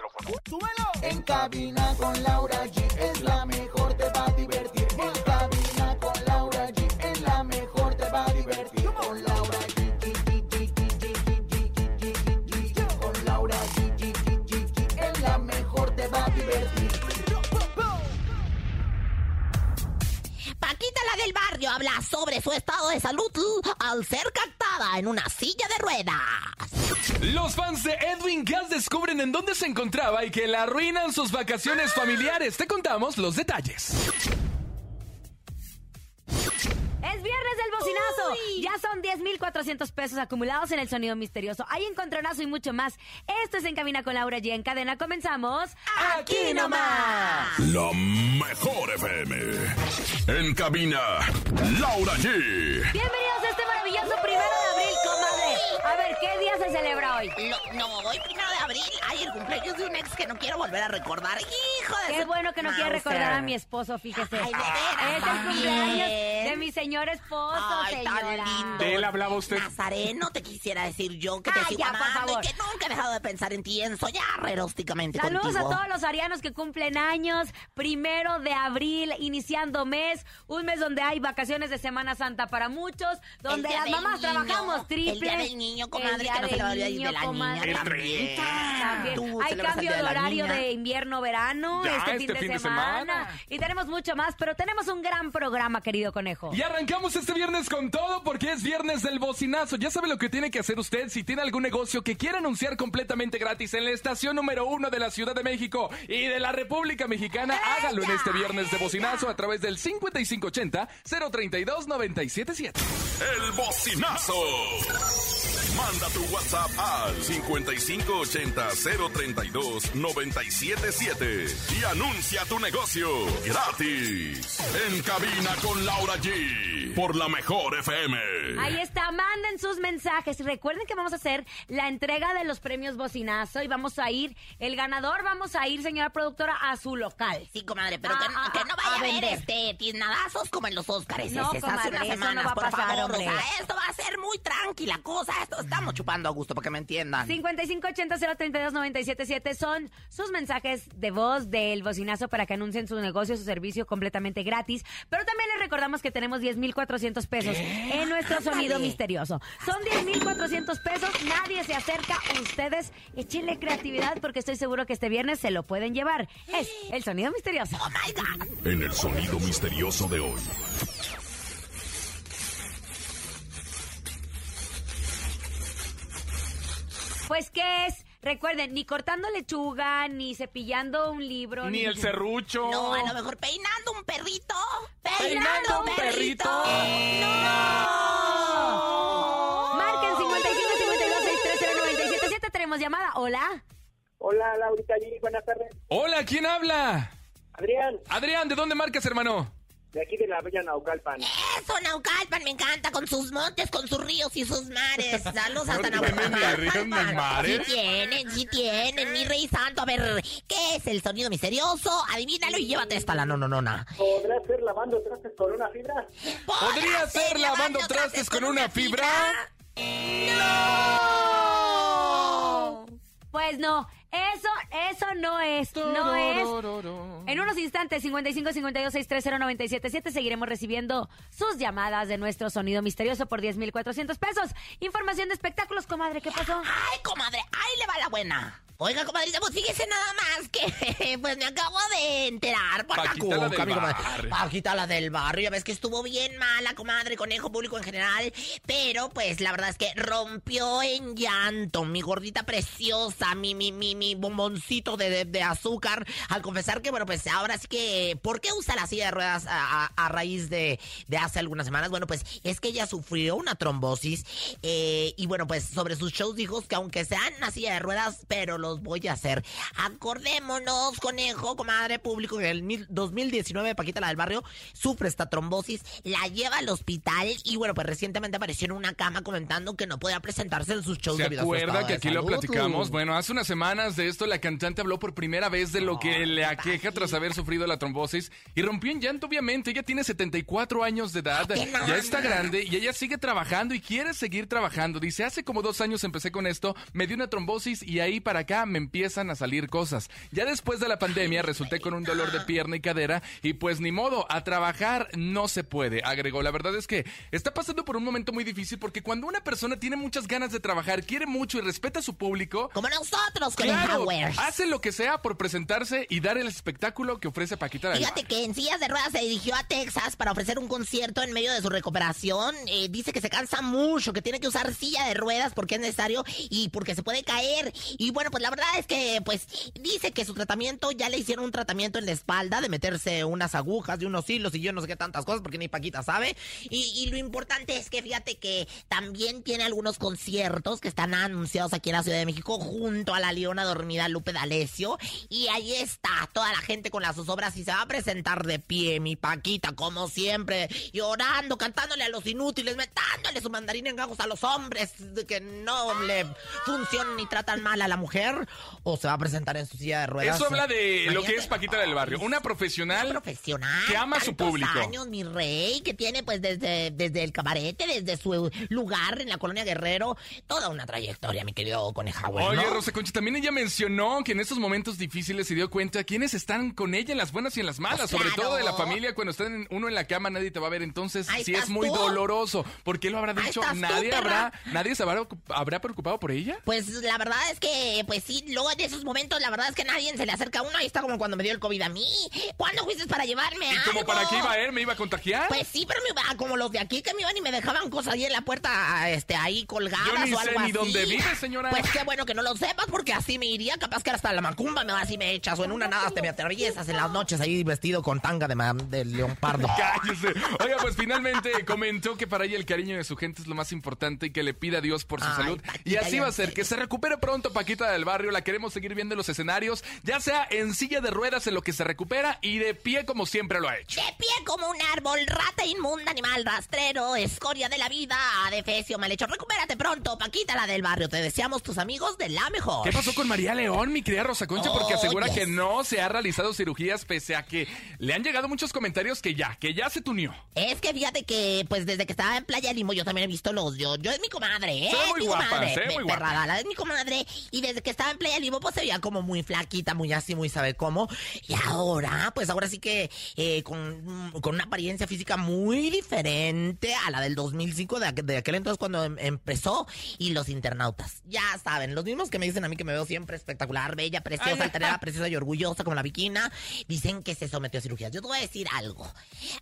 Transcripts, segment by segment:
micrófono. ¡Súbelo! En cabina con Laura G es la mejor, te va a divertir. En cabina con Laura G es la mejor, te va a divertir. Con Laura G. Con Laura G. Es la mejor, te va a divertir. Paquita, la del barrio, habla sobre su estado de salud al ser captada en una silla de ruedas. Los fans de Edwin Cass descubren en dónde se encontraba y que le arruinan sus vacaciones familiares. Te contamos los detalles. Es viernes del bocinazo. Ya son 10,400 pesos acumulados en el sonido misterioso. Hay encontronazo y mucho más. Esto es En Cabina con Laura G. En cadena comenzamos. ¡Aquí nomás! La mejor FM. En cabina, Laura G. Bienvenidos a este maravilloso primero de abril, comadre. A ver, ¿qué día se celebra hoy? No, no, hoy primero de abril. Ay, el cumpleaños de un ex que no quiero volver a recordar. Hijo de Qué bueno que no quiere recordar a mi esposo, fíjese. Ay, de veras, es el cumpleaños de mi señor esposo, Ay, tan lindo. ¿De él hablaba usted? Nazareno, te quisiera decir yo que te Ay, sigo ya, por amando favor. y que nunca he dejado de pensar en ti, en soñar erósticamente Saludos contigo. a todos los arianos que cumplen años. Primero de abril, iniciando mes. Un mes donde hay vacaciones de Semana Santa para muchos. Donde las mamás niño, trabajamos triple. El día del niño, comadre, que no se le va a olvidar del y de la comadre. niña El también. 30. También. Tú Hay cambio de horario niña. de invierno-verano Ya, este, este fin, de, fin de semana. semana. Y tenemos mucho más, pero tenemos un gran programa, querido conejo. Y arrancamos este viernes con todo porque es viernes del bocinazo. Ya sabe lo que tiene que hacer usted si tiene algún negocio que quiera anunciar completamente gratis en la estación número uno de la Ciudad de México y de la República Mexicana. Hágalo en este viernes de bocinazo a través del 5580-032-977. El bocinazo. Manda tu WhatsApp al 5580-032-977 y anuncia tu negocio gratis. En cabina con Laura G. Por la mejor FM. Ahí está, manden sus mensajes. Y Recuerden que vamos a hacer la entrega de los premios Bocinazo y vamos a ir, el ganador, vamos a ir, señora productora, a su local. Sí, comadre, pero Ah, que, ah, que no ah, vaya a a haber vender. este tiznadazos como en los Óscares. No, hace comadre, unas eso no semanas, va a por pasar, favor. O sea, esto va a ser muy tranquila cosa. Esto estamos chupando a gusto para que me entiendan. 5580-032-977 son sus mensajes de voz del bocinazo para que anuncien su negocio, su servicio completamente gratis. Pero también les recordamos que tenemos 10,400 pesos en nuestro sonido misterioso. Son 10,400 pesos, nadie se acerca. Ustedes échenle creatividad porque estoy seguro que este viernes se lo pueden llevar. Es el sonido misterioso. Oh my God. En el sonido misterioso de hoy. Pues, ¿qué es? Recuerden, ni cortando lechuga, ni cepillando un libro. Ni el serrucho. No, a lo mejor peinando un perrito. Peinando un perrito. Marquen 55 52 630 977. Tenemos llamada. Hola. Hola, Laurita G, buenas tardes. Hola, ¿quién habla? Adrián, Adrián, ¿de dónde marcas, hermano? De aquí de la Bella Naucalpan. Eso, Naucalpan, me encanta, con sus montes, con sus ríos y sus mares. Saludos hasta No tienen ni ríos ni Naucalpan. mares. Sí tienen, sí tienen, mi rey santo. A ver, ¿qué es el sonido misterioso? Adivínalo y llévate esta la no, no, no, no. ¿Podrá ser lavando trastes con una fibra? ¿Podría ser lavando trastes con una fibra? ¡No! Pues no, eso, eso no es, no es. En unos instantes, 55 52 630 977 seguiremos recibiendo sus llamadas de nuestro sonido misterioso por 10,400 pesos. Información de espectáculos, comadre, ¿qué pasó? Ay, comadre, ahí le va la buena. Oiga, comadrita, pues fíjese nada más que pues me acabo de enterar por Paquita la del cuca, mi comadre. Paquita la del barrio, ya ves que estuvo bien mala, comadre, conejo público en general, pero pues la verdad es que rompió en llanto, mi gordita preciosa, mi, mi, mi, mi bomboncito de, de- de azúcar al confesar que, bueno, pues ahora sí que, ¿por qué usa la silla de ruedas a, a- a raíz de, de hace algunas semanas? Bueno, pues es que ella sufrió una trombosis eh, y bueno, pues sobre sus shows dijo que aunque sean una silla de ruedas, pero los voy a hacer. Acordémonos, conejo, comadre público, que en el mil- 2019 Paquita la del barrio sufre esta trombosis, la lleva al hospital y bueno, pues recientemente apareció en una cama comentando que no podía presentarse en sus shows ¿Se debido a su que aquí lo platicamos? Bueno, hace unas semanas de esto la cantante habló por primera vez de lo que le aqueja tras haber sufrido la trombosis y rompió en llanto, obviamente. Ella tiene 74 años de edad, ya está grande y ella sigue trabajando y quiere seguir trabajando. Dice, hace como dos años empecé con esto, me dio una trombosis y ahí para acá me empiezan a salir cosas. Ya después de la pandemia resulté con un dolor de pierna y cadera y pues ni modo, a trabajar no se puede, agregó. La verdad es que está pasando por un momento muy difícil porque cuando una persona tiene muchas ganas de trabajar, quiere mucho y respeta a su público, Como nosotros el Claro, hace lo que sea por presentarse y dar el espectáculo que ofrece Paquita del Fíjate que en sillas de ruedas se dirigió a Texas para ofrecer un concierto en medio de su recuperación. Eh, dice que se cansa mucho, que tiene que usar silla de ruedas porque es necesario y porque se puede caer. Y bueno, pues la verdad es que, pues, dice que su tratamiento, ya le hicieron un tratamiento en la espalda de meterse unas agujas de unos hilos y yo no sé qué tantas cosas porque ni Paquita sabe. Y, y lo importante es que fíjate que también tiene algunos conciertos que están anunciados aquí en la Ciudad de México junto a la leona dormida Lupe D'Alessio. Y ahí está toda la gente con las zozobras y se va a presentar de pie, mi Paquita, como siempre, llorando, cantándole a los inútiles, metándole su mandarín en gajos a los hombres que no le funcionan ni tratan mal a la mujer. O se va a presentar en su silla de ruedas. Eso habla de lo que es Paquita del Barrio, una Una profesional. profesional. que ama a su público. años, mi rey, que tiene pues desde, desde el cabarete, desde su lugar en la colonia Guerrero, toda una trayectoria, mi querido Conejauer, Oye. Rosa Concha, también ella mencionó que en estos momentos difíciles se dio cuenta quiénes están con ella en las buenas y en las malas, Pues sobre claro. todo de la familia, cuando están en- uno en la cama nadie te va a ver, entonces Ahí sí es muy tú. doloroso. ¿Por qué lo habrá dicho? tú, Nadie habrá, nadie se habrá, ocup- habrá preocupado por ella. Pues la verdad es que, pues sí, luego en esos momentos, la verdad es que nadie se le acerca a uno. Ahí está como cuando me dio el COVID a mí. ¿Cuándo fuiste para llevarme ¿Y como para qué iba él? ¿Me iba a contagiar? Pues sí, pero me iba como los de aquí que me iban y me dejaban cosas ahí en la puerta, este, ahí colgadas Yo ni o algo sé ni así. dónde vive, señora. Pues qué bueno que no lo sepas, porque así me iría, capaz que hasta la macumba me vas y me echas, o en una nada te me atraviesas en las noches ahí vestido con tanga de, de leopardo. Cállese. Oiga, pues finalmente comentó que para ella el cariño de su gente es lo más importante y que le pida a Dios por su Ay, salud. Paquita, y así va a ser, que se recupere pronto Paquita del Barrio. La queremos seguir viendo en los escenarios, ya sea en silla de ruedas en lo que se recupera y de pie como siempre lo ha hecho. De pie como un árbol, rata inmunda, animal rastrero, escoria de la vida, adefesio mal hecho. Recupérate pronto, Paquita la del barrio. Te deseamos tus amigos de la mejor. ¿Qué pasó con María León, mi querida Rosa Concha? Porque asegura Oye. que no se ha realizado cirugías pese a que le han llegado muchos comentarios que ya, que ya se tunió. Es que fíjate que, pues desde que estaba en Playa Limo, yo también he visto los. Yo, yo es mi comadre, ¿eh? Se ve Es muy mi guapa, comadre. se ve muy guapa. es mi comadre. Y desde que estaba en Playa Limo, pues se veía como muy flaquita, muy así, muy sabe cómo. Y ahora, pues ahora sí que eh, con, con una apariencia física muy diferente a la del 2005, de, aqu- de aquel entonces cuando em- empezó. Y los internautas, ya saben, los mismos que me dicen a mí que me veo siempre espectacular, bella, preciosa, altanera, preciosa y orgullosa como la viquina, dicen que se sometió a cirugías. Yo te voy a decir algo.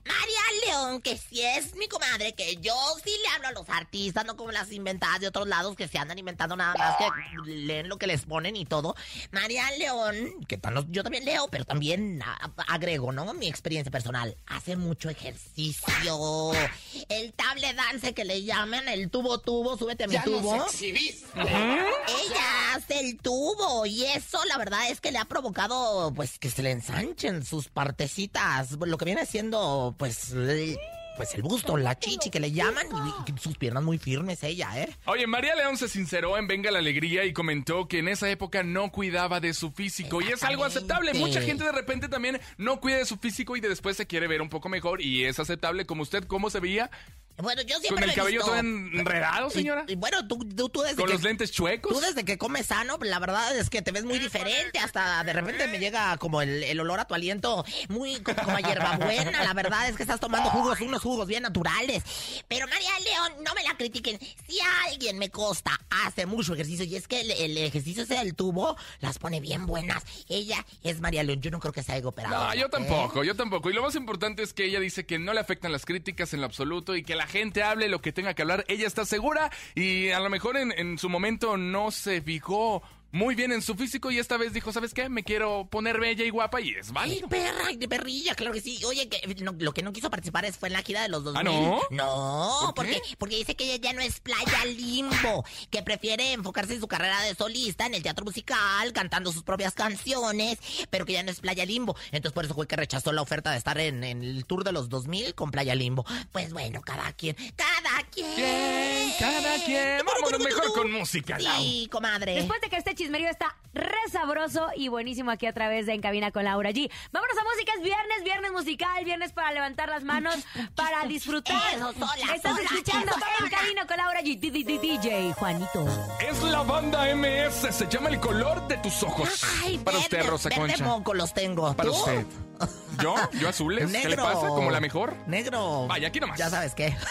María León, que si es mi comadre, que yo sí le hablo a los artistas, no como las inventadas de otros lados que se andan inventando nada más que leen lo que les ponen y todo. María León, que yo también leo, pero también agrego, ¿no? Mi experiencia personal. Hace mucho ejercicio. El table dance que le llaman, el tubo tubo, súbete a mi tubo. Ella hace el tubo y eso la verdad es que le ha provocado pues que se le ensanchen sus partecitas, lo que viene siendo pues el, pues el busto, la chichi que le llaman y, sus piernas muy firmes ella, ¿eh? Oye, María León se sinceró en Venga la Alegría y comentó que en esa época no cuidaba de su físico y es algo aceptable. Mucha gente de repente también no cuida de su físico y de después se quiere ver un poco mejor y es aceptable como usted, ¿cómo se veía? Bueno, yo siempre Con el cabello visto- todo enredado, señora. Y, y bueno, tú, tú, tú desde Con que... los lentes chuecos. Tú desde que comes sano, la verdad es que te ves muy diferente. Hasta de repente me llega como el, el olor a tu aliento muy como, como a hierbabuena. La verdad es que estás tomando jugos, unos jugos bien naturales. Pero María León, no me la critiquen. Si a alguien me costa hace mucho ejercicio y es que el, el ejercicio ese del tubo las pone bien buenas. Ella es María León. Yo no creo que se haya operado. No, yo ¿eh? tampoco, yo tampoco. Y lo más importante es que ella dice que no le afectan las críticas en lo absoluto y que la gente hable lo que tenga que hablar. Ella está segura y a lo mejor en, en su momento no se fijó muy bien en su físico y esta vez dijo, ¿sabes qué? Me quiero poner bella y guapa y es Ay, válido. perra, de perrilla, claro que sí. Oye, que no- lo que no quiso participar es fue en la gira de los 2000. ¿Ah, no? No, ¿Por qué? porque, porque dice que ella ya no es playa limbo, que prefiere enfocarse en su carrera de solista, en el teatro musical, cantando sus propias canciones, pero que ya no es playa limbo. Entonces por eso fue que rechazó la oferta de estar en, en el tour de los 2000 con playa limbo. Pues bueno, cada quien, cada quien. Bien, cada quien. Vámonos mejor con música, Lau. Sí, comadre. Después de que este chismerío está re sabroso y buenísimo aquí a través de En Cabina con Laura G. Vámonos a música, es viernes, viernes musical, viernes para levantar las manos, para disfrutar. Eso, sola, Estás sola, escuchando eso, En Cabina con Laura G. D- D- D- DJ Juanito. Es la banda MS, se llama El color de tus ojos. Ay, Para verde, usted, Rosa verde Concha. moco los tengo. Para ¿Tú? usted. ¿Yo? ¿Yo azules? ¿Qué le Negro. pasa? ¿Como la mejor? Negro. Vaya, aquí nomás. Ya sabes qué.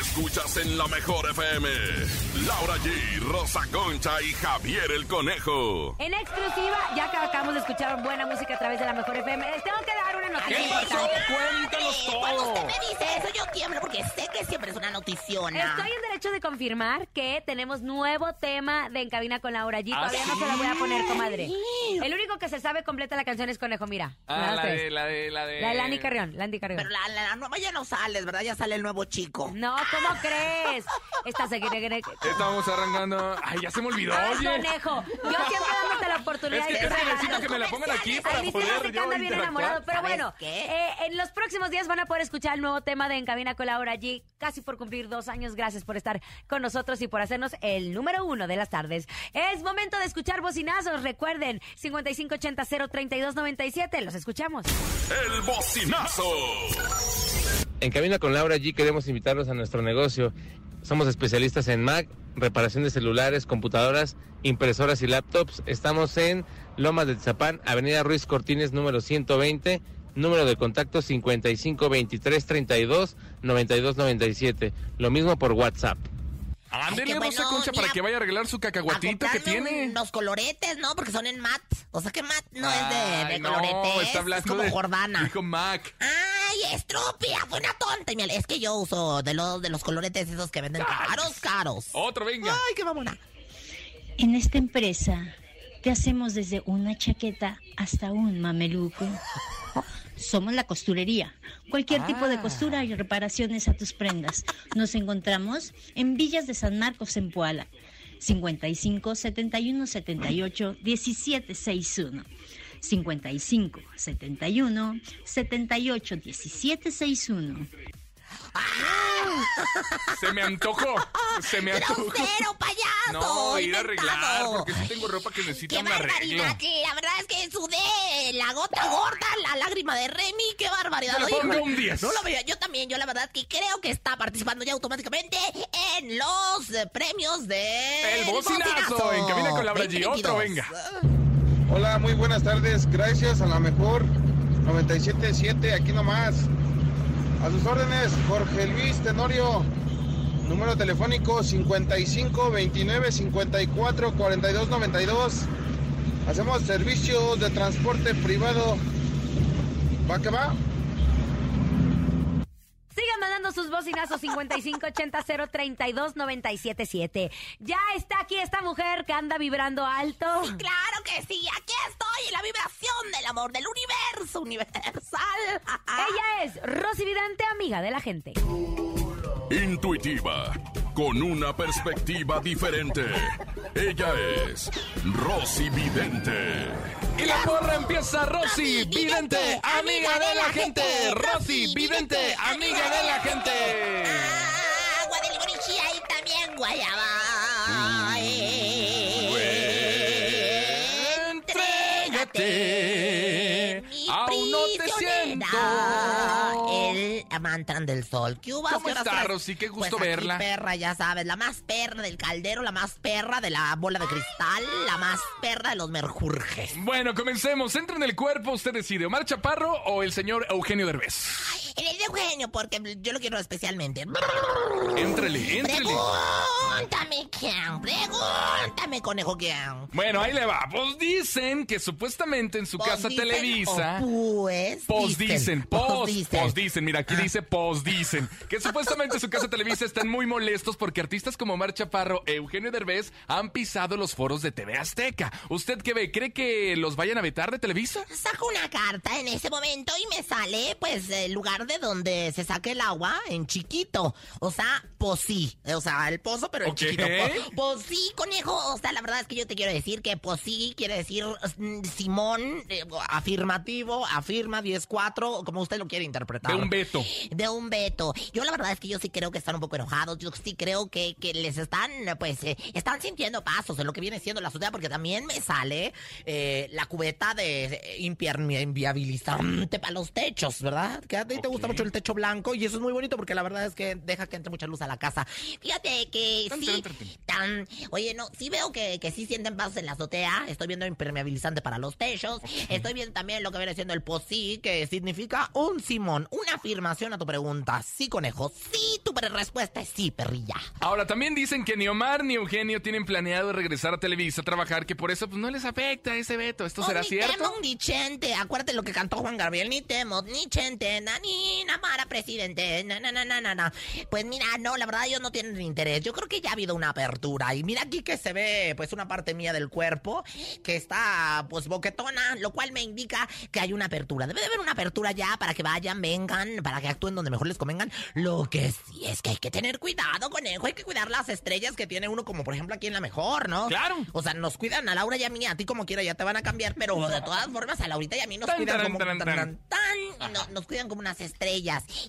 Escuchas en la mejor FM. Laura G, Rosa Concha y Javier el Conejo. En exclusiva, ya que acabamos de escuchar buena música a través de la mejor FM, les tengo que dar una ¿Qué noticia. pasó? Cuéntanos Cuando todo. usted me dice eso, yo tiemblo porque sé que siempre es una noticiona. Estoy en derecho de confirmar que tenemos nuevo tema de En Cabina con Laura G. ¿Ah, Todavía no sí? se la voy a poner, comadre. El único que se sabe completa la canción es Conejo, mira. Ah, la de, la de, la de... La de Lani Carrión, Landy Carrión. Pero la, la, la nueva ya no sales, ¿verdad? Ya sale el nuevo chico. No, ¿cómo crees? Esta se quiere... Estamos arrancando... Ay, ya se me olvidó, Ay, oye. conejo, yo siempre dándote la oportunidad Es que de casi regalar. necesito que me la pongan aquí para Ay, poder que yo anda bien enamorado, pero ¿Sabes bueno, eh, en los próximos días van a poder escuchar el nuevo tema de En Cabina con Laura G, casi por cumplir dos años. Gracias por estar con nosotros y por hacernos el número uno de las tardes. Es momento de escuchar bocinazos. Recuerden, 5580-03297. Los escuchamos. El bocinazo. En Cabina con Laura G queremos invitarlos a nuestro negocio. Somos especialistas en Mac, reparación de celulares, computadoras, impresoras y laptops. Estamos en Lomas de Tzapán, Avenida Ruiz Cortines, número 120. Número de contacto 55 23 32 92 97. Lo mismo por WhatsApp. Ándele, Rosa bueno, Concha, para que vaya a arreglar su A cacahuatito que tiene. Unos coloretes, ¿no? Porque son en mat. O sea que mat no es de, de Ay, no, coloretes. está hablando es como de- Jordana. Dijo Mac. Ay, estúpida, fue una tonta. Y mira, es que yo uso de los, de los coloretes esos que venden caros, caros. Otro, venga. Ay, qué mamona. En esta empresa te hacemos desde una chaqueta hasta un mameluco. Somos la costurería. Cualquier tipo de costura y reparaciones a tus prendas. Nos encontramos en Villas de San Marcos en Puala. 55 71 78 17 61. 55 71 78 17 61. Se me antojó. Se me antojó. ¡Grosero, payaso! No, ir a arreglar, porque sí tengo ropa que necesita ¡Qué un arreglo. barbaridad! que La verdad es que sudé la gota gorda, la lágrima de Remy. ¡Qué barbaridad! Yo le pongo un 10. No lo veo. Yo también, yo la verdad que creo que está participando ya automáticamente en los premios de... El bocinazo, en Cabina con Laura G. Otro, venga. Hola, muy buenas tardes. Gracias a la mejor 977, aquí nomás. A sus órdenes, Jorge Luis Tenorio. Número telefónico 55 29 54 42 92. Hacemos servicios de transporte privado. ¿Va que va? Sigan mandando sus bocinazos 5580-032-977. Ya está aquí esta mujer que anda vibrando alto. Claro que sí, aquí estoy en la vibración del amor del universo universal. Ella es Rosy Vidente, amiga de la gente. Intuitiva, con una perspectiva diferente. Ella es Rosy Vidente. Y la porra empieza Rosy, vidente, amiga de la gente. Rosy, vidente, amiga de la gente. Agua del y también guayaba. El amantran del sol. ¿Qué hubo? ¿Cómo ¿Qué horas está? Rosy? Qué gusto Pues aquí, verla. perra, ya sabes. La más perra del caldero, la más perra de la bola de cristal, la más perra de los merjurjes. Bueno, comencemos. Entra en el cuerpo, usted decide, Omar Chaparro o el señor Eugenio Derbez. Ay, El de Eugenio, porque yo lo quiero especialmente. Éntrele, éntrele. Pregúntame, ¿quién? Pregúntame, conejo, ¿quién? Bueno, ahí le va. Pues dicen que supuestamente en su Pues casa dicen, Televisa. o Pues Pos dicen, pos, pos dicen. mira, aquí dice pos dicen, que supuestamente en su casa Televisa están muy molestos porque artistas como Mar Chaparro e Eugenio Derbez han pisado los foros de TV Azteca. ¿Usted qué ve? ¿Cree que los vayan a vetar de Televisa? Saco una carta en ese momento y me sale, pues, el lugar de donde se saque el agua en chiquito. O sea, posí. O sea, el pozo, pero en chiquito. Po- Posí, conejo. O sea, la verdad es que yo te quiero decir que posí quiere decir mm, Simón, eh, afirmativo, afirma 10-4, como usted lo quiere interpretar. De un veto. De un veto. Yo la verdad es que yo sí creo que están un poco enojados. Yo sí creo que, que les están, pues, eh, están sintiendo pasos en lo que viene siendo la azotea, porque también me sale eh, la cubeta de inviabilizante para los techos, ¿verdad? Que a ti te gusta mucho el techo blanco y eso es muy bonito porque la verdad es que deja que entre mucha luz a la casa. Fíjate que Tan, sí, tan, tan, oye, no, sí veo que, que sí sienten pasos en la azotea. Estoy viendo impermeabilizante para los techos. Estoy viendo también lo que viene siendo el posí, que significa un simón, una afirmación a tu pregunta. Sí, conejo. Sí, tu respuesta es sí, perrilla. Ahora, también dicen que ni Omar ni Eugenio tienen planeado regresar a Televisa a trabajar, que por eso pues, no les afecta ese veto. ¿Esto será Oh, ni cierto? temo ni chente. Acuérdate lo que cantó Juan Gabriel. Ni temo, ni chente, na, ni namara presidente. Na, na, na, na. Pues mira, no, la verdad ellos no tienen interés. Yo creo que ya ha habido una apertura. Y mira aquí que se ve pues una parte mía del cuerpo que está pues boquetona, lo cual me indica que hay una apertura. Debe de haber una apertura ya para que vayan, vengan, para que actúen donde mejor les convengan. Lo que sí es que hay que tener cuidado, conejo. Hay que cuidar las estrellas que tiene uno, como por ejemplo aquí en la mejor, ¿no? Claro. O sea, nos cuidan a Laura y a mí, a ti como quiera, ya te van a cambiar, pero de todas formas a Laurita y a mí nos Tan, cuidan como tan, no- nos cuidan como unas estrellas.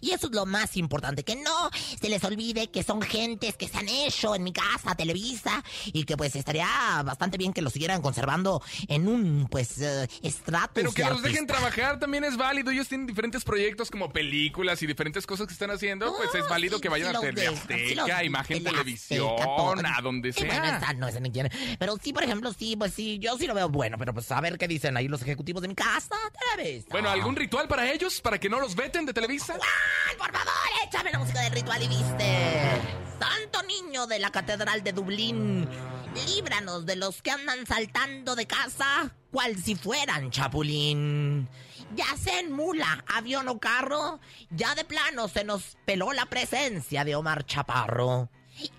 Y eso es lo más importante, que no se les olvide que son gentes que se han hecho en mi casa, Televisa, y que pues estaría bastante bien que lo siguieran conservando en un pues eh, estratus Pero que de los dejen trabajar también es válido. Ellos tienen diferentes proyectos como películas y diferentes cosas que están haciendo. Pues es válido sí, que vayan sí a TV Azteca, sí Imagen Tele Televisión, Azteca, a donde bueno, sea. esa no, ni quiere. Pero sí, por ejemplo, sí, pues sí, yo sí lo veo bueno, pero pues a ver qué dicen ahí los ejecutivos de mi casa, Televisa. Bueno, ¿algún ritual para ellos? ¿Para que no los veten de Televisa? Juan, por favor, échame la música del ritual y viste. Santo niño de la Catedral de Dublín, líbranos de los que andan saltando de casa, cual si fueran chapulín. Ya sea en mula, avión o carro, ya de plano se nos peló la presencia de Omar Chaparro.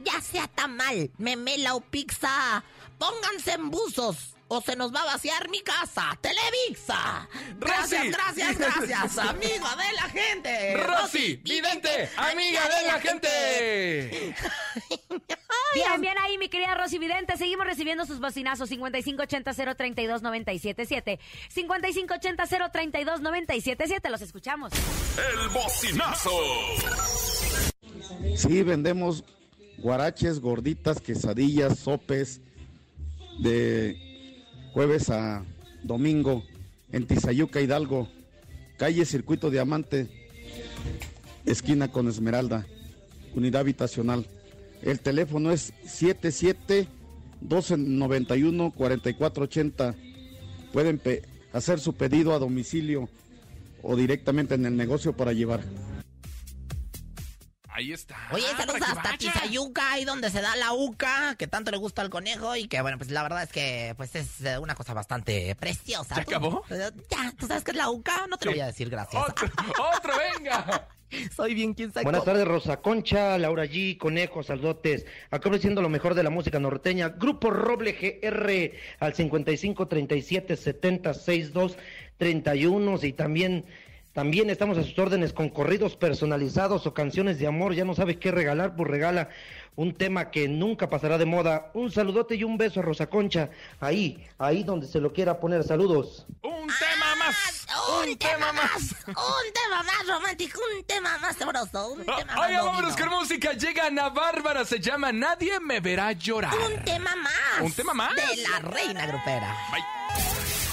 Ya sea tamal, memela o pizza, pónganse en buzos o se nos va a vaciar mi casa. Televisa. Gracias, Rosy. gracias, gracias, amigo de la gente. Rosy, vidente, amiga de la gente. Bien, bien ahí, mi querida Rosy Vidente. Seguimos recibiendo sus bocinazos 5580-032-977. 5580-032-977. Los escuchamos. El bocinazo. Sí, vendemos guaraches, gorditas, quesadillas, sopes de jueves a domingo en Tizayuca, Hidalgo, calle Circuito Diamante, esquina con Esmeralda, unidad habitacional. El teléfono es 77 1291 4480. Pueden hacer su pedido a domicilio o directamente en el negocio para llevar. Ahí está. Oye, para saludos hasta. Tizayuca, ahí donde se da la uca, que tanto le gusta al conejo y que, bueno, pues la verdad es que pues es una cosa bastante preciosa. ¿Ya ¿Tú- acabó? eh, Ya, ¿tú sabes qué es la uca? No te lo voy a decir, gracias. Otro, otro, venga. Soy bien quien sabe. Buenas tardes, Rosa Concha, Laura G, Conejo, saludotes. Acá ofreciendo lo mejor de la música norteña. Grupo Roble GR al 55 37 70 62 31. Y también, también estamos a sus órdenes con corridos personalizados o canciones de amor. Ya no sabes qué regalar, pues regala un tema que nunca pasará de moda. Un saludote y un beso a Rosa Concha. Ahí, ahí donde se lo quiera poner. Saludos. Un tema más. Un, tema más, un tema más romántico, un tema más sabroso, un tema más Oiga, vámonos con música. Llega Ana Bárbara, se llama Nadie me verá llorar. Un tema más. ¿Un tema más? De la reina grupera. Bye.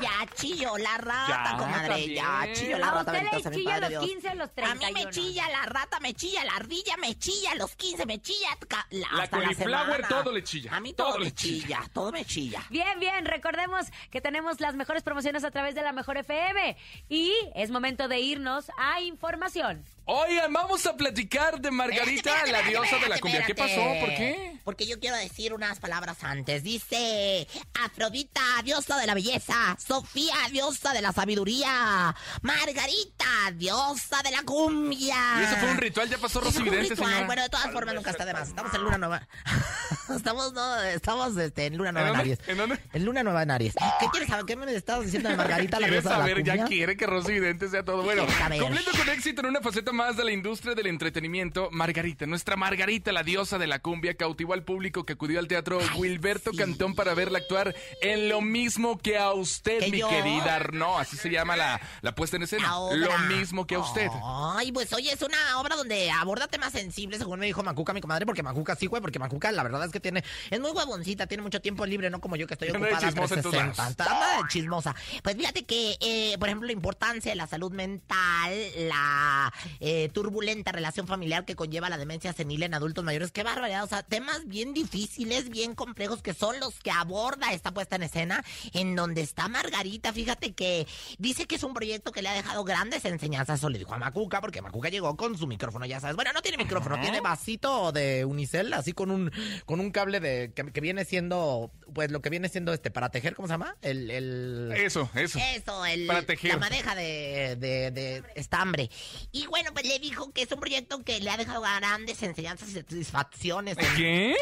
Ya chilló la rata, Ya, comadre. Ya chilló la A rata. usted bendito le sea mi chilla padre los Dios. 15 a los A 31. mí me chilla la rata, me chilla la ardilla, me chilla los 15, me chilla la, La hasta la cauliflower, todo le chilla. A mí todo, Todo me le chilla. chilla, todo me chilla. Bien, bien, recordemos que tenemos las mejores promociones a través de la Mejor FM y es momento de irnos a información. Oigan, vamos a platicar de Margarita, Espérate, la espérate, diosa de la espérate, cumbia. ¿Qué pasó? espérate. ¿Por qué? Porque yo quiero decir unas palabras antes. Dice Afrodita, diosa de la belleza. Sofía, diosa de la sabiduría. Margarita, diosa de la cumbia. Y eso fue un ritual, ya pasó Rosy Vidente, señora. Bueno, de todas formas nunca está de más. Estamos en luna nueva. estamos, no, estamos este, en luna nueva en? Aries. ¿En dónde? En luna nueva en Aries. ¿Qué quieres saber? ¿Qué me estabas diciendo de Margarita, la Quiere diosa de la saber, ya quiere que Rosy Vidente sea todo. Bueno, saber? cumpliendo con éxito en una faceta más de la industria del entretenimiento, Margarita, nuestra Margarita, la diosa de la cumbia, cautivó al público que acudió al teatro Wilberto sí. Cantón para verla actuar en lo mismo que a usted, ¿Que mi yo? querida Arno. Así se llama la, la puesta en escena. Lo mismo que a usted. Ay, pues oye, es una obra donde aborda temas sensibles, según me dijo Macuca, mi comadre, porque Macuca sí, güey, porque Macuca la verdad es que tiene, es muy huevoncita, tiene mucho tiempo libre, no como yo que estoy ocupada chismosa en todos 360. lados. Anda de chismosa. Pues fíjate que, eh, por ejemplo, la importancia de la salud mental, la eh, turbulenta relación familiar que conlleva la demencia senil en adultos mayores, qué barbaridad, o sea, temas bien difíciles, bien complejos, que son los que aborda esta puesta en escena, en donde está Margarita, fíjate que dice que es un proyecto que le ha dejado grandes enseñanzas, eso le dijo a Macuca, porque Macuca llegó con su micrófono, ya sabes, bueno, no tiene micrófono, tiene vasito de unicel, así con un, con un cable de, que, que viene siendo, pues lo que viene siendo este, para tejer, ¿cómo se llama? El, el... Eso, eso. Eso, el, Para tejer. la madeja de, de, de estambre. Y bueno, pues le dijo que es un proyecto que le ha dejado grandes enseñanzas y satisfacciones. en- ¿Qué?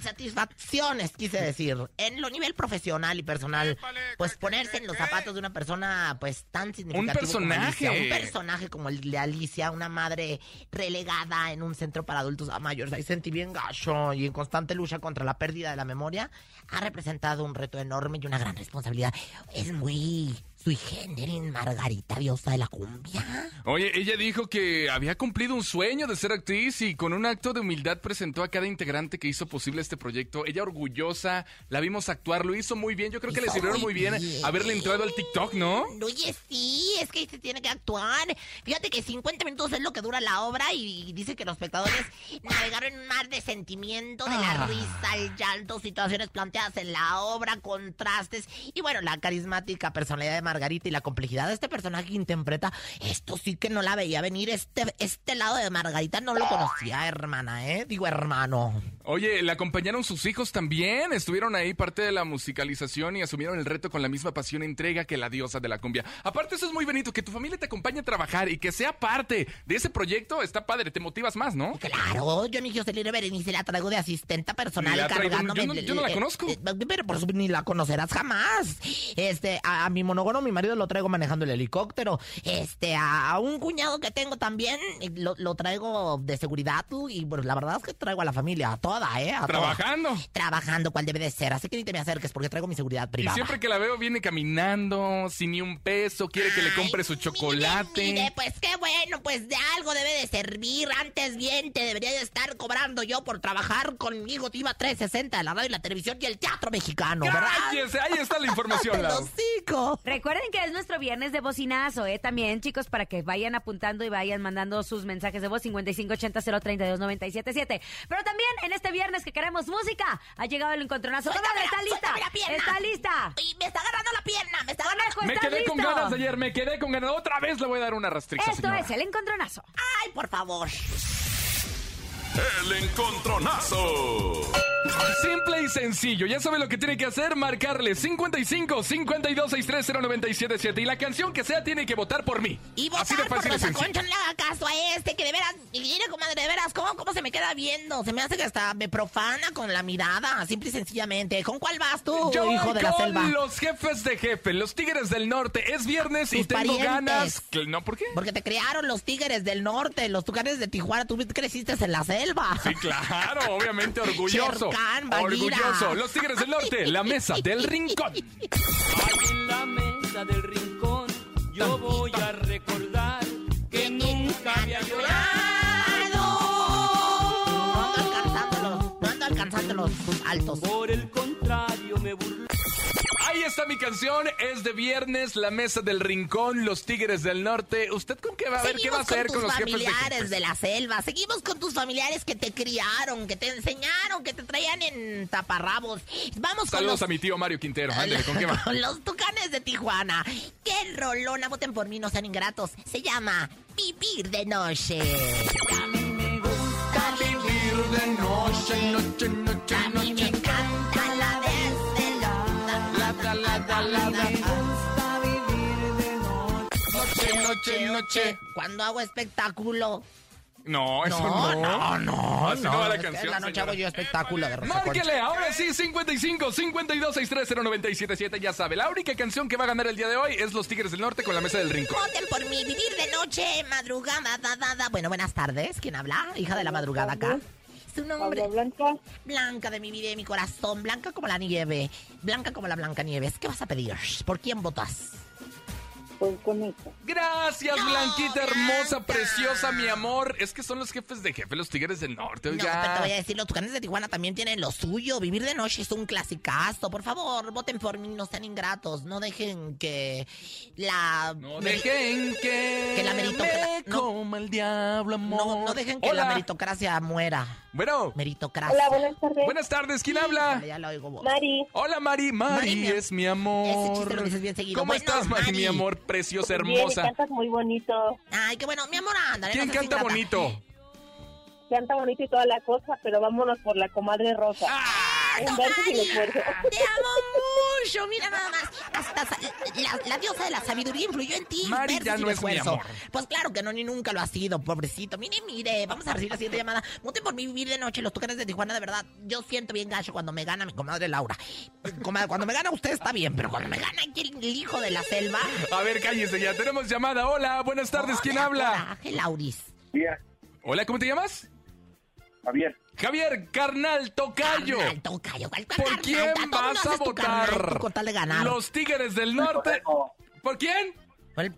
Satisfacciones, quise decir. En lo nivel profesional y personal, pues ponerse en los zapatos de una persona, pues tan significativa. como personaje. Alicia, un personaje como el de Alicia, una madre relegada en un centro para adultos mayores. Ahí sentí bien gacho y en constante lucha contra la pérdida de la memoria. Representado un reto enorme y una gran responsabilidad. Es muy sui generis, Margarita, diosa de la cumbia. Oye, ella dijo que había cumplido un sueño de ser actriz y con un acto de humildad presentó a cada integrante que hizo posible este proyecto. Ella orgullosa, la vimos actuar, lo hizo muy bien. Yo creo que le Hizo sirvieron muy muy bien, bien. haberle entrado al TikTok, ¿no? Oye, sí, es que se tiene que actuar. Fíjate que 50 minutos es lo que dura la obra y dice que los espectadores navegaron en un mar de sentimiento, de la Ah. risa, el llanto, situaciones planteadas en la obra, contrastes y bueno, la carismática personalidad de Margarita y la complejidad de este personaje que interpreta. Esto sí que no la veía venir. Este, este lado de Margarita no lo conocía, hermana, ¿eh? Digo, hermano. Oye, le acompañaron sus hijos también, estuvieron ahí parte de la musicalización y asumieron el reto con la misma pasión e entrega que la diosa de la cumbia. Aparte, eso es muy bonito, que tu familia te acompañe a trabajar y que sea parte de ese proyecto, está padre, te motivas más, ¿no? Claro, yo mi Jocelyn Berenice la traigo de asistenta personal Ni la cargándome. yo no- yo no la el- conozco. eh, pero por supuesto ni la conocerás jamás. Este, a, a mi monógono, mi marido lo traigo manejando el helicóptero. Este, a, a un cuñado que tengo también lo, lo traigo de seguridad tú, y pues la verdad es que traigo a la familia, a toda, ¿eh? A toda. Trabajando. Trabajando, cual debe de ser. Así que ni te me acerques porque traigo mi seguridad Y privada. siempre que la veo viene caminando, sin ni un peso, quiere que le compre su chocolate. Mire, pues qué bueno, pues de algo debe de servir. Antes bien te debería de estar cobrando yo por trabajar conmigo. Iba 360 de la radio y la televisión y el teatro mexicano, ¿verdad? ¡Cállese! Ahí está la información, ¡Te Lau. lo Recuerden que es nuestro viernes de bocinazo, ¿eh? También, chicos, para que vayan apuntando y vayan mandando sus mensajes de voz 5580-032-977. Pero también en este viernes que queremos música, ha llegado el encontronazo. Suéltame ¿Está lista? la pierna. ¿Está lista? Y me está agarrando la pierna, me está agarrando. Me ¿estás quedé con ganas de ayer, me quedé con ganas. Otra vez le voy a dar una restricción. Esto es el encontronazo. Ay, por favor. El encontronazo. Simple y sencillo. Ya sabe lo que tiene que hacer: marcarle 55 52 630 977 Y la canción que sea tiene que votar por mí. Y Así votar de por fácil sencillo. Concha, no le haga caso a este, que de veras, y mire, comadre, de veras, ¿cómo, ¿cómo se me queda viendo? Se me hace que hasta me profana con la mirada, simple y sencillamente. ¿Con cuál vas tú, Yo hijo de la con selva? los jefes de jefe, los Tigres del Norte. Es viernes y tengo parientes. ganas. Que- ¿No? ¿Por qué? Porque te criaron los tigres del norte, los tucanes de Tijuana, tú creciste en la selva. Sí, claro, obviamente orgulloso. Khan, orgulloso. Los Tigres del Norte, la mesa del rincón. Ahí en la mesa del rincón yo voy a recordar que nunca había llorado. No andas cantándolo, no andas de los altos. Por el contrario, me burlé. Ahí está mi canción, es de viernes, la mesa del rincón, los tigres del norte. ¿Usted con qué va a ver? ¿Qué va a hacer con con los jefes de familiares jefes? de la selva. Seguimos con tus familiares que te criaron, que te enseñaron, que te traían en taparrabos. Vamos con Saludos los, a mi tío Mario Quintero. Ándale, ¿con qué va? con los tucanes de Tijuana. ¡Qué rolona! Voten por mí, no sean ingratos. Se llama Vivir de Noche. A mí me gusta vivir de noche, noche, noche, A noche. Noche, noche, noche. Cuando hago espectáculo. No, eso No, no. no, no, Así no, va la en canción. la noche señora. hago yo espectáculo de Rosa Márquele, ahora sí, 55 52 630 977 ya sabe. La única canción que va a ganar el día de hoy es Los Tigres del Norte con la mesa del rincón. Voten por mí, vivir de noche, madrugada, da, da, da. Bueno, buenas tardes. ¿Quién habla? Hija de la madrugada acá. Nombre. Blanca. Blanca de mi vida y de mi corazón. Blanca como la nieve. Blanca como la blanca nieves. ¿Qué vas a pedir? ¿Por quién votas? Pues con eso. Gracias, No, Blanquita, hermosa, Blanca. preciosa, mi amor. Es que son los jefes de jefe, los Tigres del Norte, No, pero te oiga. voy a decir, los tucanes de Tijuana también tienen lo suyo. Vivir de noche es un clasicazo. Por favor, voten por mí, no sean ingratos. No dejen que la... no dejen que, que la meritocra- me no. coma el diablo, amor. No, no dejen que la meritocracia muera. Bueno, Meritocracia. Hola, buenas tardes. buenas tardes, ¿quién habla? Ya la oigo vos. Mari. Hola, Mari. Mari, es mi Ese amor. chiste lo dices bien seguido. ¿Cómo Bueno, estás, Mari, Mari. mi amor? Preciosa, Bien, y hermosa. cantas muy bonito. Ay, qué bueno. Mi amor, anda. ¿Quién canta bonito? Canta bonito y toda la cosa, pero vámonos por la comadre Rosa. ¡Ay, Un verso sin Mari! esfuerzo. Te amo mucho. Mira nada más. Hasta la, la diosa de la sabiduría influyó en ti. Mari ya sin no es mi amor. Pues claro que no, ni nunca lo ha sido, pobrecito. Mire, mire. Vamos a recibir la siguiente llamada. Voten por mí vivir de noche. Los tucanes de Tijuana, de verdad. Yo siento bien gacho cuando me gana mi comadre Laura. Comadre, cuando me gana usted está bien, pero cuando me gana aquí el, el hijo de la selva. A ver, cállese ya. Tenemos llamada. Hola, buenas tardes. ¿Quién Hola, habla? coraje, Lauris. Hola, ¿cómo te llamas? Javier. Javier, carnal, tocayo. Carnal, tocayo. ¿Cuál ¿Por carnal? quién vas a carnal, votar? tú ganar. Los Tigres del Norte. ¿Por quién? ¿Cuál?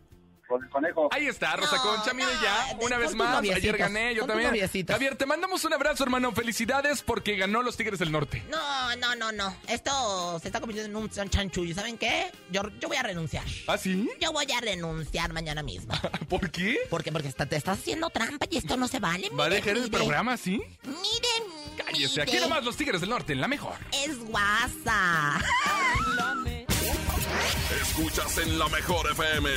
Con el conejo. Ahí está, Rosa No, Concha, mire no, ya, una vez más, ayer gané, yo también. noviecitos. Javier, te mandamos un abrazo, hermano, felicidades porque ganó los Tigres del Norte. No, no, no, no. Esto se está convirtiendo en un chanchullo. ¿Saben qué? Yo, yo voy a renunciar. ¿Ah, sí? Yo voy a renunciar mañana mismo. ¿Por qué? ¿Por qué? Porque está- te estás haciendo trampa y esto no se vale. ¿Va a Mire, dejar el programa así? Miren, Cállese, aquí nomás los Tigres del Norte, la mejor. Es guasa. Escuchas en la mejor FM.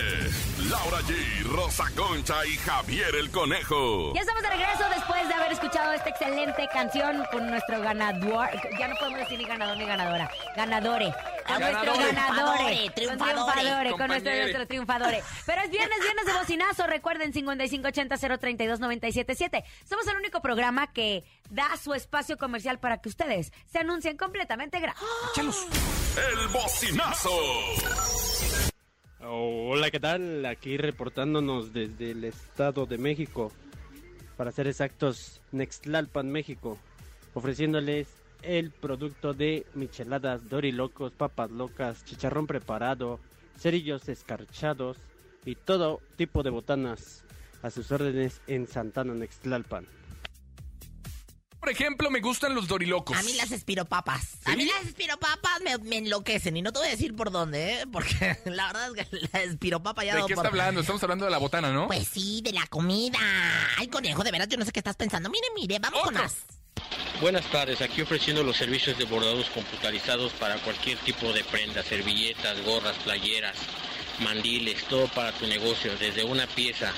Laura G, Rosa Concha y Javier el Conejo. Ya estamos de regreso después de haber escuchado esta excelente canción con nuestro ganador. Ya no podemos decir ni ganador ni ganadore. Ganadore. Con nuestro Ganadore. ganadore. Triunfadore, Con triunfadore, triunfadore. Con nuestro, compañere. nuestro triunfadore. Pero es viernes, viernes de bocinazo. Recuerden 5580-032-977. Somos el único programa que da su espacio comercial para que ustedes se anuncien completamente gratis. El bocinazo. Hola, ¿qué tal? Aquí reportándonos desde el Estado de México, para ser exactos, Nextlalpan, México, ofreciéndoles el producto de micheladas, dorilocos, papas locas, chicharrón preparado, cerillos escarchados y todo tipo de botanas a sus órdenes en Santana, Nextlalpan. Por ejemplo, me gustan los dorilocos. A mí las espiropapas. A ¿Sí? mí las espiropapas me, me enloquecen. Y no te voy a decir por dónde, ¿eh? Porque la verdad es que la espiropapa ya ¿De qué por- está hablando? Estamos hablando de la botana, ¿no? Pues sí, de la comida. Ay, conejo, de verdad yo no sé qué estás pensando. Mire, mire, vamos con más. Buenas tardes, aquí ofreciendo los servicios de bordados computarizados para cualquier tipo de prendas, servilletas, gorras, playeras, mandiles, todo para tu negocio, desde una pieza.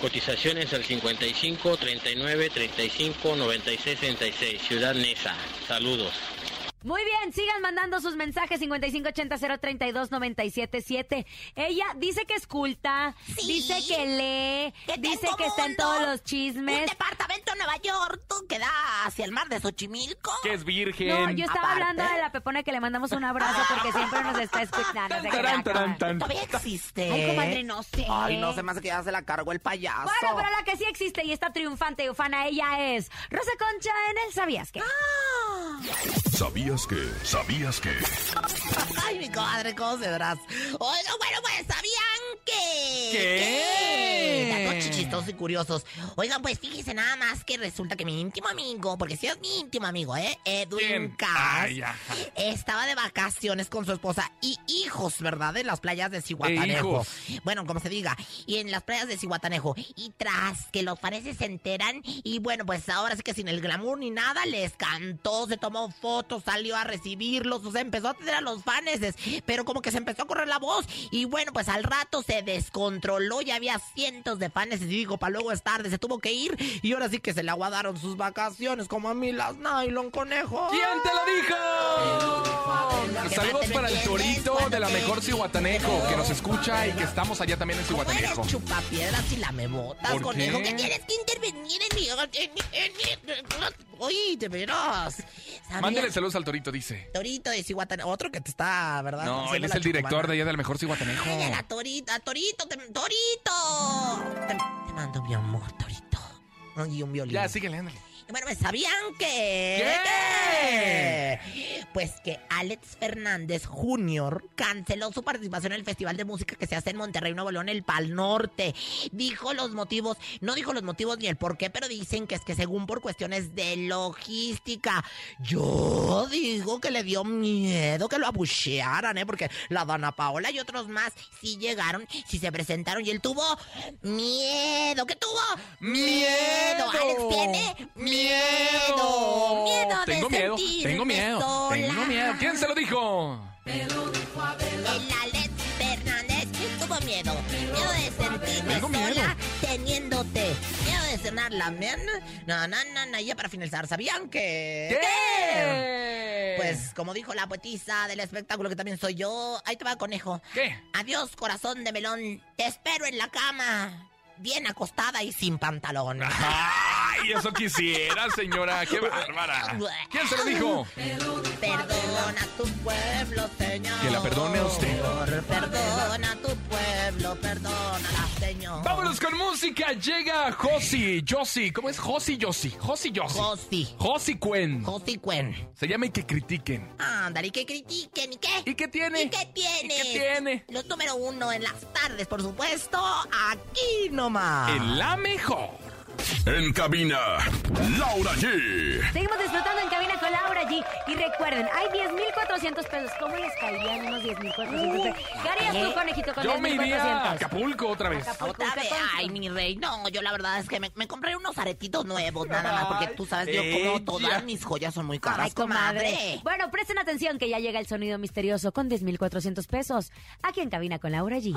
Cotizaciones al 55 39 35 96 66, Ciudad Neza. Saludos. Muy bien, sigan mandando sus mensajes 5580-032-977. Ella dice que es culta, Sí. dice que lee, Que dice que está en todos los Un chismes. departamento en Nueva York tú, que da hacia el mar de Xochimilco. Que es virgen. No, yo estaba Aparte. hablando de la Pepona que le mandamos un abrazo porque siempre nos está escuchando. crea. tarán, tan. Todavía existe. Ay, comadre, no sé. Ay, no se me hace que ya se la cargó el payaso. Bueno, pero la que sí existe y está triunfante y ufana, ella es Rosa Concha en el ¿Sabías qué? ¿Sabías que? ¿Sabías que? Ay, mi comadre, ¿cómo se verás? Oiga, bueno, pues, ¿sabían que? ¿Qué? ¿Qué? Y curiosos. Oigan, pues fíjense nada más que resulta que mi íntimo amigo, porque sí es mi íntimo amigo, ¿eh? Edwin. Cass, estaba de vacaciones con su esposa y hijos, ¿verdad? En las playas de Cihuatanejo. hijos. Bueno, como se diga, y en las playas de Cihuatanejo. Y tras que los faneses se enteran, y bueno, pues ahora sí que sin el glamour ni nada, les cantó, se tomó fotos, salió a recibirlos, o sea, empezó a tener a los faneses, pero como que se empezó a correr la voz, y bueno, pues al rato se descontroló, ya había cientos de faneses, y dijo, para luego es tarde, se tuvo que ir, y ahora sí que se le aguadaron sus vacaciones, como a mí las nylon conejo. ¿Quién te lo dijo? Saludos para el torito de la mejor Cihuatanejo que nos escucha y que estamos allá también en ¿Cómo eres Cihuatanejo. chupapiedras y lamebotas, ¿Por conejo? qué? ¿Qué tienes que intervenir en mi... En mi, en mi- Oye, de veras. Mándele saludos al torito, dice. Torito de Cihuatanejo. Otro que te está, ¿verdad? No, él es el director de allá del mejor Cihuatanejo. Ay, Torita, Torito, te- Torito. Te, te mando mi amor, Torito. Y un violín. Ya, síguele, ándale. Bueno, ¿me sabían que... ¿Qué? Pues que Alex Fernández Jr. canceló su participación en el Festival de Música que se hace en Monterrey, Nuevo León, el Pal Norte. Dijo los motivos, no dijo los motivos ni el por qué, pero dicen que es que según por cuestiones de logística. Yo digo que le dio miedo que lo abuchearan, ¿eh? Porque la Dana Paola y otros más sí llegaron, sí se presentaron y él tuvo miedo. ¿Qué tuvo? ¡Miedo! Alex tiene miedo. Miedo de Tengo miedo, tengo miedo, sola. tengo miedo. ¿Quién se lo dijo? El Alex Fernández tuvo miedo. Miedo de sentirme Tengo miedo. sola teniéndote. Miedo de cenar la men. No, no, no, no. Ya para finalizar, ¿sabían que...? ¿Qué? Pues como dijo la poetisa del espectáculo que también soy yo, ahí te va conejo. ¿Qué? Adiós, corazón de melón. Te espero en la cama. Bien acostada y sin pantalón. Ay, eso quisiera, señora. Qué bárbara. ¿Quién se lo dijo? Perdona a tu pueblo, señor. Que la perdone a usted. Perdona a tu pueblo, perdónala, señor. Vámonos con música. Llega Josi, Josi. ¿Cómo es? Josi, Josi. Josi, Josi. Josi. Josi Cuen. Josi Cuen. Se llama y que critiquen. Ándale, y que critiquen, ¿y qué? ¿Y qué tiene? ¿Y qué tiene? ¿Y qué tiene? Los número uno en las tardes, por supuesto, aquí nomás. En la mejor. En cabina, Laura G. Seguimos disfrutando en cabina con Laura G. Y recuerden, hay 10.400 pesos. ¿Cómo les caerían unos 10.400 pesos? ¿Qué harías tú, conejito, con Yo me iría a 10.400? Acapulco otra vez. Acapulco, Otra vez, ay, mi rey, no, yo la verdad es que me, me compré unos aretitos nuevos, nada más, porque tú sabes, yo como todas mis joyas son muy caras, Ay, comadre. comadre. Bueno, presten atención que ya llega el sonido misterioso con 10.400 pesos. Aquí en cabina con Laura G.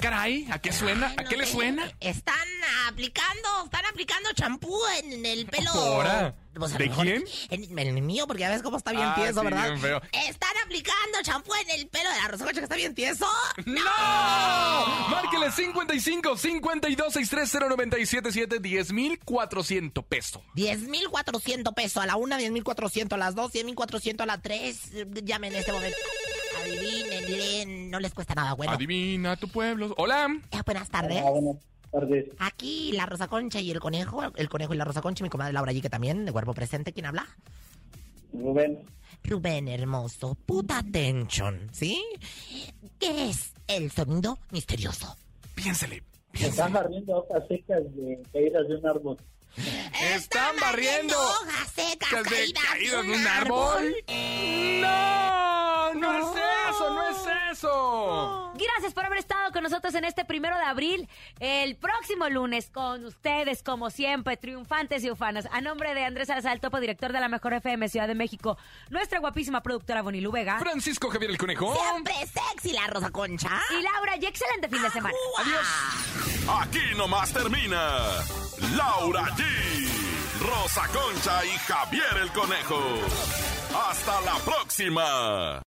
Caray. ¿A qué suena? ¿A no qué le suena? Están aplicando, están aplicando champú en el pelo. ¿Ahora? Pues, ¿De quién? En, en el mío, porque ya ves cómo está bien Ah, tieso, sí, ¿verdad? bien feo. Están aplicando champú en el pelo de la Rosa que está bien tieso. ¡No! Márquele 55 52 630 977 10,400 pesos. 10,400 pesos a la una, 10,400 a las dos, 10,400 a la tres. Llamen en este momento. Adivinen, leen, no les cuesta nada, bueno. Adivina tu pueblo. Hola. Eh, buenas tardes. buenas tardes. Aquí la Rosa Concha y el conejo, el conejo y la Rosa Concha, y mi comadre Laura G, que también, de cuerpo presente, ¿quién habla? Rubén, Rubén hermoso, puta atención, ¿sí? ¿Qué es el sonido misterioso? Piénsele. están barriendo hojas secas de caídas de un árbol. Están barriendo hojas secas de caídas, de un árbol. No, no es eso, no es eso. Gracias por haber estado con nosotros en este primero de abril. El próximo lunes con ustedes, como siempre, triunfantes y ufanas. A nombre de Andrés Salazar, el topo director de la Mejor FM Ciudad de México, nuestra guapísima productora Bonilu Vega Francisco Javier el Conejo. Siempre sexy la Rosa Concha. y Laura. Y excelente fin de semana. Adiós. Aquí nomás termina Laura G, Rosa Concha y Javier el Conejo. Hasta la próxima.